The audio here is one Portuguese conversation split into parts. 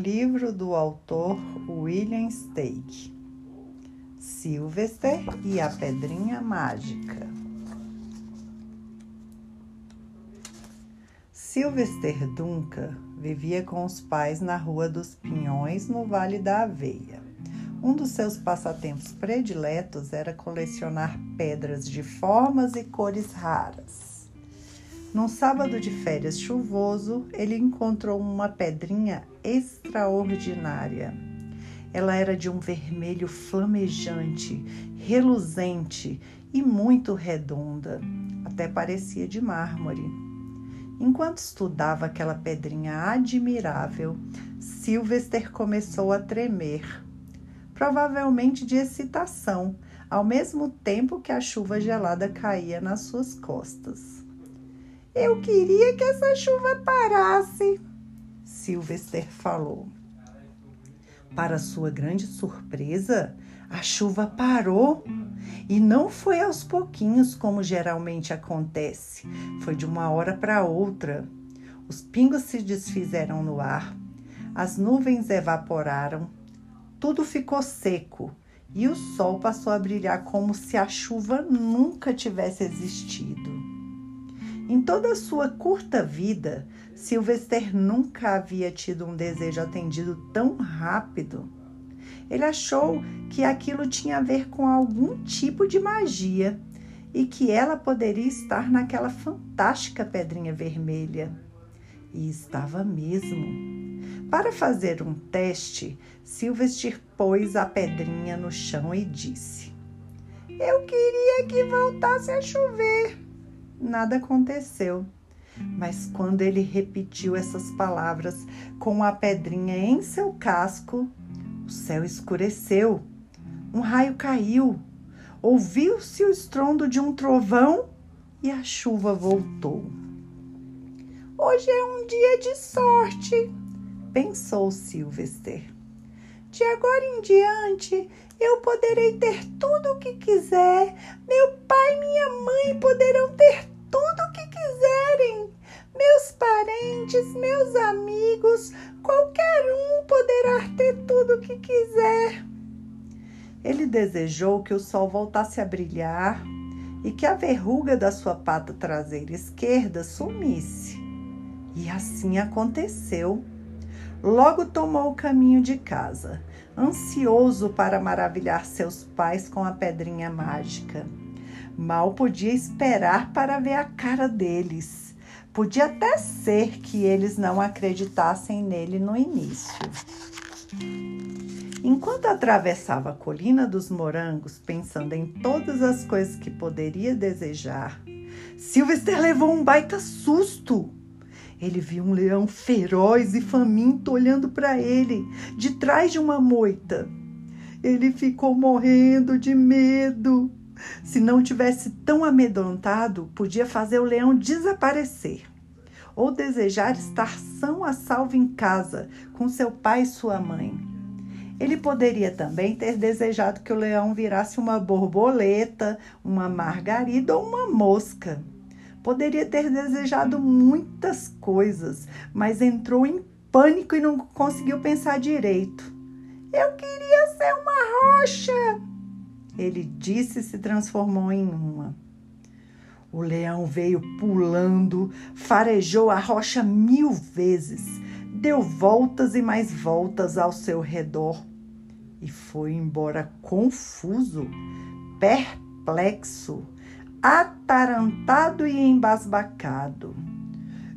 livro do autor William Steig. Sylvester e a Pedrinha Mágica. Sylvester Duncan vivia com os pais na Rua dos Pinhões, no Vale da Aveia. Um dos seus passatempos prediletos era colecionar pedras de formas e cores raras. Num sábado de férias chuvoso, ele encontrou uma pedrinha extraordinária. Ela era de um vermelho flamejante, reluzente e muito redonda, até parecia de mármore. Enquanto estudava aquela pedrinha admirável, Sylvester começou a tremer provavelmente de excitação, ao mesmo tempo que a chuva gelada caía nas suas costas. Eu queria que essa chuva parasse, Sylvester falou. Para sua grande surpresa, a chuva parou e não foi aos pouquinhos como geralmente acontece. Foi de uma hora para outra. Os pingos se desfizeram no ar, as nuvens evaporaram, tudo ficou seco e o sol passou a brilhar como se a chuva nunca tivesse existido. Em toda a sua curta vida, Sylvester nunca havia tido um desejo atendido tão rápido. Ele achou que aquilo tinha a ver com algum tipo de magia e que ela poderia estar naquela fantástica pedrinha vermelha. E estava mesmo. Para fazer um teste, Silvestre pôs a pedrinha no chão e disse: Eu queria que voltasse a chover. Nada aconteceu. Mas quando ele repetiu essas palavras com a pedrinha em seu casco, o céu escureceu. Um raio caiu. Ouviu-se o estrondo de um trovão e a chuva voltou. Hoje é um dia de sorte, pensou Sylvester. De agora em diante, eu poderei ter tudo o que quiser. Meu pai e minha mãe poderão ter tudo o que quiserem. Meus parentes, meus amigos, qualquer um poderá ter tudo o que quiser. Ele desejou que o sol voltasse a brilhar e que a verruga da sua pata traseira esquerda sumisse. E assim aconteceu. Logo tomou o caminho de casa, ansioso para maravilhar seus pais com a pedrinha mágica. Mal podia esperar para ver a cara deles. Podia até ser que eles não acreditassem nele no início. Enquanto atravessava a colina dos morangos, pensando em todas as coisas que poderia desejar, Sylvester levou um baita susto. Ele viu um leão feroz e faminto olhando para ele, de trás de uma moita. Ele ficou morrendo de medo. Se não tivesse tão amedrontado, podia fazer o leão desaparecer. Ou desejar estar são a salvo em casa, com seu pai e sua mãe. Ele poderia também ter desejado que o leão virasse uma borboleta, uma margarida ou uma mosca. Poderia ter desejado muitas coisas, mas entrou em pânico e não conseguiu pensar direito. Eu queria ser uma rocha, ele disse e se transformou em uma. O leão veio pulando, farejou a rocha mil vezes, deu voltas e mais voltas ao seu redor e foi embora confuso, perplexo, atarantado e embasbacado.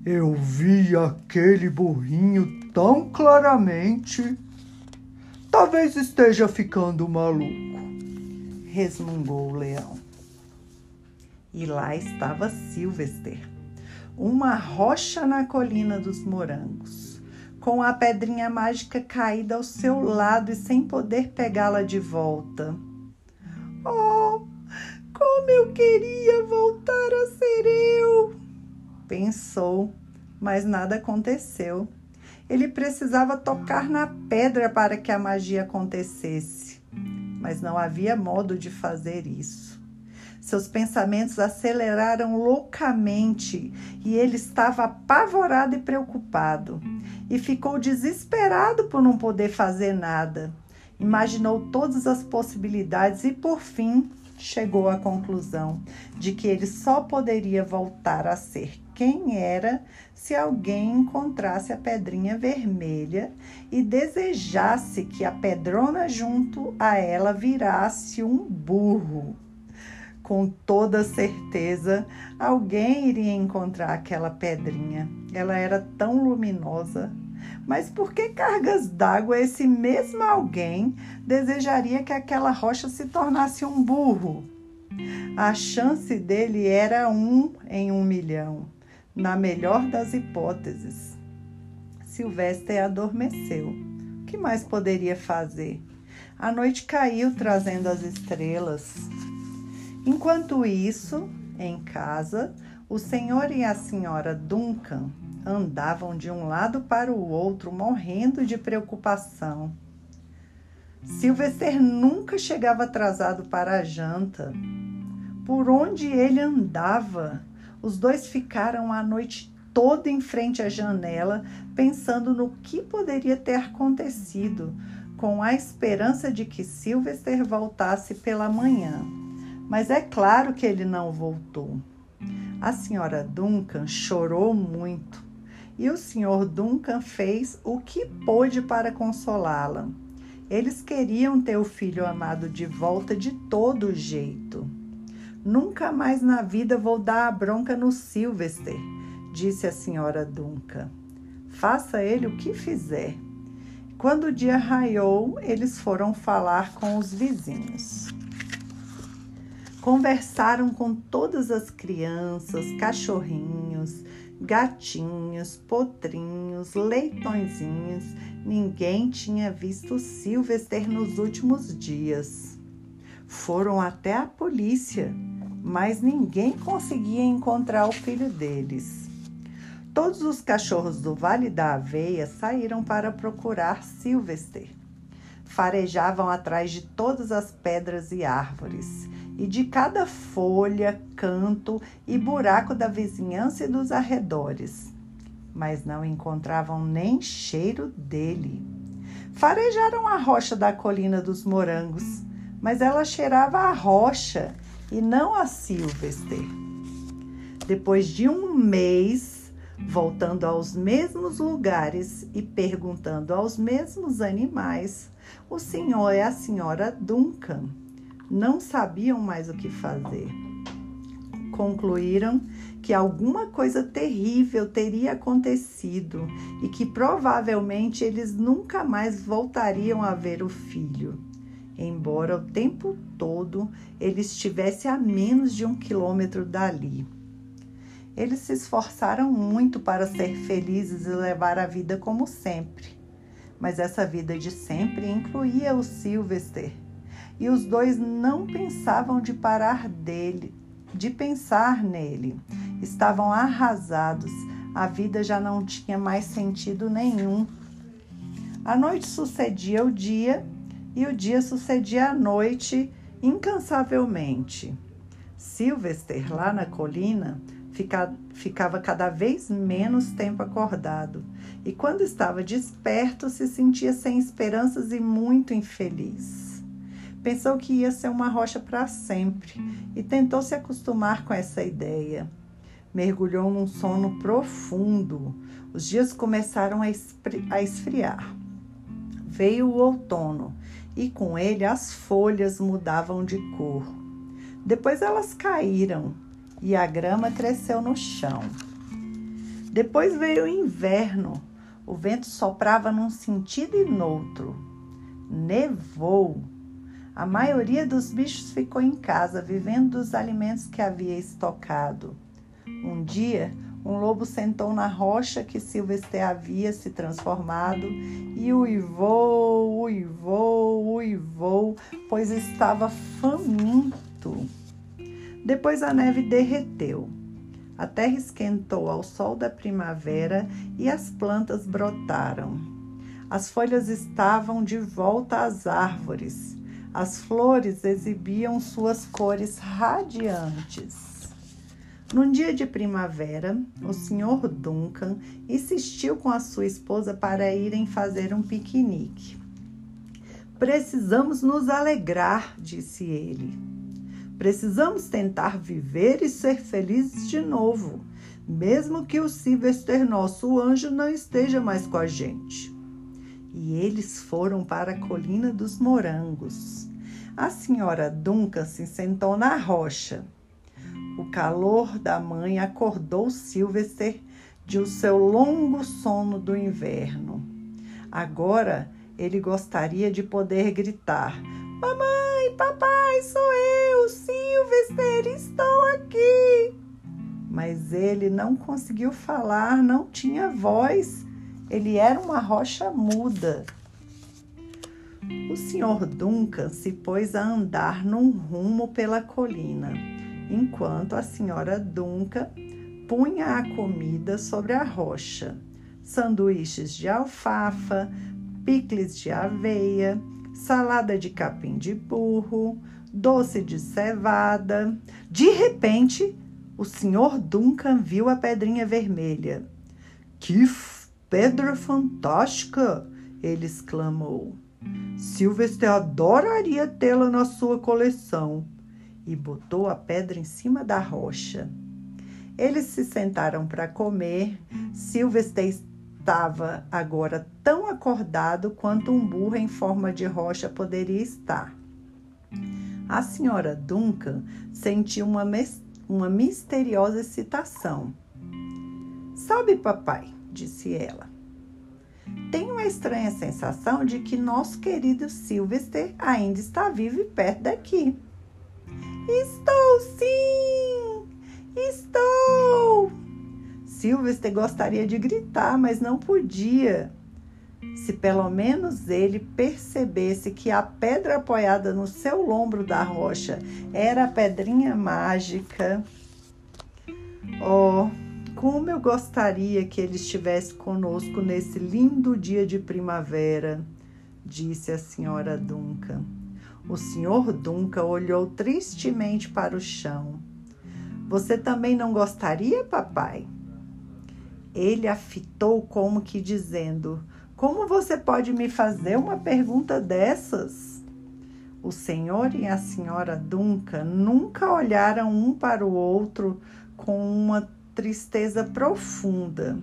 Eu vi aquele burrinho tão claramente. Talvez esteja ficando maluco, resmungou o leão. E lá estava Silvester, uma rocha na colina dos morangos, com a pedrinha mágica caída ao seu lado e sem poder pegá-la de volta. Oh, como eu queria voltar a ser eu! Pensou, mas nada aconteceu. Ele precisava tocar na pedra para que a magia acontecesse, mas não havia modo de fazer isso. Seus pensamentos aceleraram loucamente e ele estava apavorado e preocupado. E ficou desesperado por não poder fazer nada. Imaginou todas as possibilidades e, por fim, chegou à conclusão de que ele só poderia voltar a ser quem era se alguém encontrasse a pedrinha vermelha e desejasse que a pedrona junto a ela virasse um burro. Com toda certeza, alguém iria encontrar aquela pedrinha. Ela era tão luminosa. Mas por que cargas d'água esse mesmo alguém desejaria que aquela rocha se tornasse um burro? A chance dele era um em um milhão na melhor das hipóteses. Silvestre adormeceu. O que mais poderia fazer? A noite caiu trazendo as estrelas. Enquanto isso, em casa, o senhor e a senhora Duncan andavam de um lado para o outro, morrendo de preocupação. Sylvester nunca chegava atrasado para a janta. Por onde ele andava, os dois ficaram a noite toda em frente à janela, pensando no que poderia ter acontecido, com a esperança de que Sylvester voltasse pela manhã. Mas é claro que ele não voltou. A senhora Duncan chorou muito e o senhor Duncan fez o que pôde para consolá-la. Eles queriam ter o filho amado de volta de todo jeito. Nunca mais na vida vou dar a bronca no Sylvester, disse a senhora Duncan. Faça ele o que fizer. Quando o dia raiou, eles foram falar com os vizinhos. Conversaram com todas as crianças, cachorrinhos, gatinhos, potrinhos, leitõezinhos. Ninguém tinha visto Sylvester nos últimos dias. Foram até a polícia mas ninguém conseguia encontrar o filho deles. Todos os cachorros do Vale da Aveia saíram para procurar Sylvester. Farejavam atrás de todas as pedras e árvores, e de cada folha, canto e buraco da vizinhança e dos arredores. Mas não encontravam nem cheiro dele. Farejaram a rocha da colina dos morangos, mas ela cheirava a rocha e não a Sylvester. Depois de um mês, voltando aos mesmos lugares e perguntando aos mesmos animais, o senhor e a senhora Duncan não sabiam mais o que fazer. Concluíram que alguma coisa terrível teria acontecido e que provavelmente eles nunca mais voltariam a ver o filho embora o tempo todo ele estivesse a menos de um quilômetro dali. Eles se esforçaram muito para ser felizes e levar a vida como sempre, mas essa vida de sempre incluía o Sylvester, e os dois não pensavam de parar dele, de pensar nele. Estavam arrasados, a vida já não tinha mais sentido nenhum. A noite sucedia o dia e o dia sucedia à noite incansavelmente. Sylvester, lá na colina, fica, ficava cada vez menos tempo acordado e, quando estava desperto, se sentia sem esperanças e muito infeliz. Pensou que ia ser uma rocha para sempre e tentou se acostumar com essa ideia. Mergulhou num sono profundo. Os dias começaram a esfriar. Veio o outono e com ele as folhas mudavam de cor. Depois elas caíram e a grama cresceu no chão. Depois veio o inverno. O vento soprava num sentido e noutro. Nevou. A maioria dos bichos ficou em casa, vivendo dos alimentos que havia estocado. Um dia, um lobo sentou na rocha que Silvestre havia se transformado e uivou, uivou, uivou, pois estava faminto. Depois a neve derreteu. A terra esquentou ao sol da primavera e as plantas brotaram. As folhas estavam de volta às árvores. As flores exibiam suas cores radiantes. Num dia de primavera, o Sr. Duncan insistiu com a sua esposa para irem fazer um piquenique. Precisamos nos alegrar, disse ele. Precisamos tentar viver e ser felizes de novo, mesmo que o Sylvester, nosso anjo, não esteja mais com a gente. E eles foram para a colina dos morangos. A senhora Duncan se sentou na rocha. O calor da mãe acordou Sylvester de o seu longo sono do inverno. Agora ele gostaria de poder gritar: Mamãe, papai, sou eu, Sylvester, estou aqui. Mas ele não conseguiu falar, não tinha voz. Ele era uma rocha muda. O senhor Duncan se pôs a andar num rumo pela colina, enquanto a senhora Duncan punha a comida sobre a rocha. Sanduíches de alfafa, picles de aveia, salada de capim de burro, doce de cevada. De repente, o senhor Duncan viu a pedrinha vermelha. Que pedra fantástica! ele exclamou. Sylvester adoraria tê-la na sua coleção. E botou a pedra em cima da rocha. Eles se sentaram para comer. Sylvester estava agora tão acordado quanto um burro em forma de rocha poderia estar. A senhora Duncan sentiu uma, uma misteriosa excitação. Sabe, papai, disse ela, tenho uma estranha sensação de que nosso querido Sylvester ainda está vivo e perto daqui. Estou sim! Estou! Sylvester gostaria de gritar, mas não podia. Se pelo menos ele percebesse que a pedra apoiada no seu lombro da rocha era a pedrinha mágica. Oh, como eu gostaria que ele estivesse conosco nesse lindo dia de primavera, disse a senhora Duncan. O senhor Duncan olhou tristemente para o chão. Você também não gostaria, papai? Ele a fitou como que dizendo: Como você pode me fazer uma pergunta dessas? O senhor e a senhora Duncan nunca olharam um para o outro com uma tristeza profunda.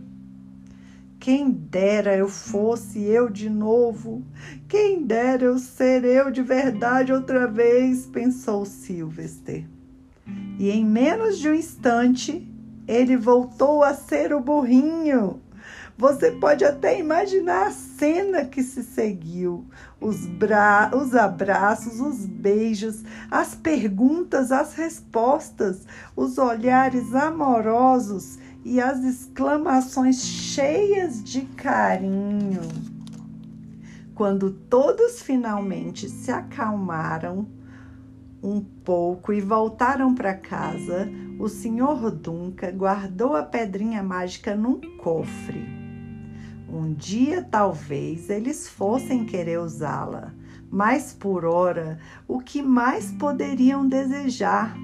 Quem dera eu fosse eu de novo, quem dera eu ser eu de verdade outra vez, pensou Sylvester. E em menos de um instante, ele voltou a ser o burrinho. Você pode até imaginar a cena que se seguiu: os, bra os abraços, os beijos, as perguntas, as respostas, os olhares amorosos e as exclamações cheias de carinho. Quando todos finalmente se acalmaram, um pouco e voltaram para casa, o senhor Dunca guardou a pedrinha mágica num cofre. Um dia talvez eles fossem querer usá-la, mas por ora, o que mais poderiam desejar?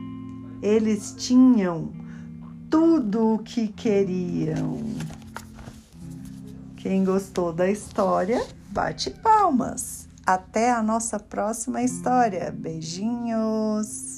Eles tinham tudo o que queriam. Quem gostou da história, bate palmas. Até a nossa próxima história. Beijinhos!